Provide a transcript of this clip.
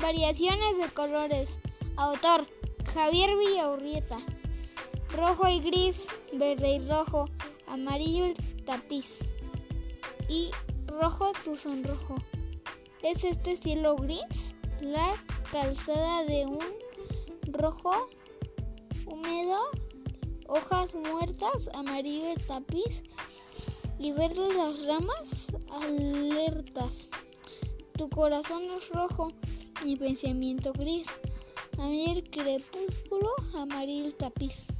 variaciones de colores. Autor Javier Villaurrieta. Rojo y gris, verde y rojo, amarillo el tapiz y rojo tu sonrojo. ¿Es este cielo gris? La calzada de un rojo húmedo, hojas muertas, amarillo el tapiz y verde las ramas alertas. Tu corazón es rojo, mi pensamiento gris. A mí el crepúsculo, amarillo tapiz.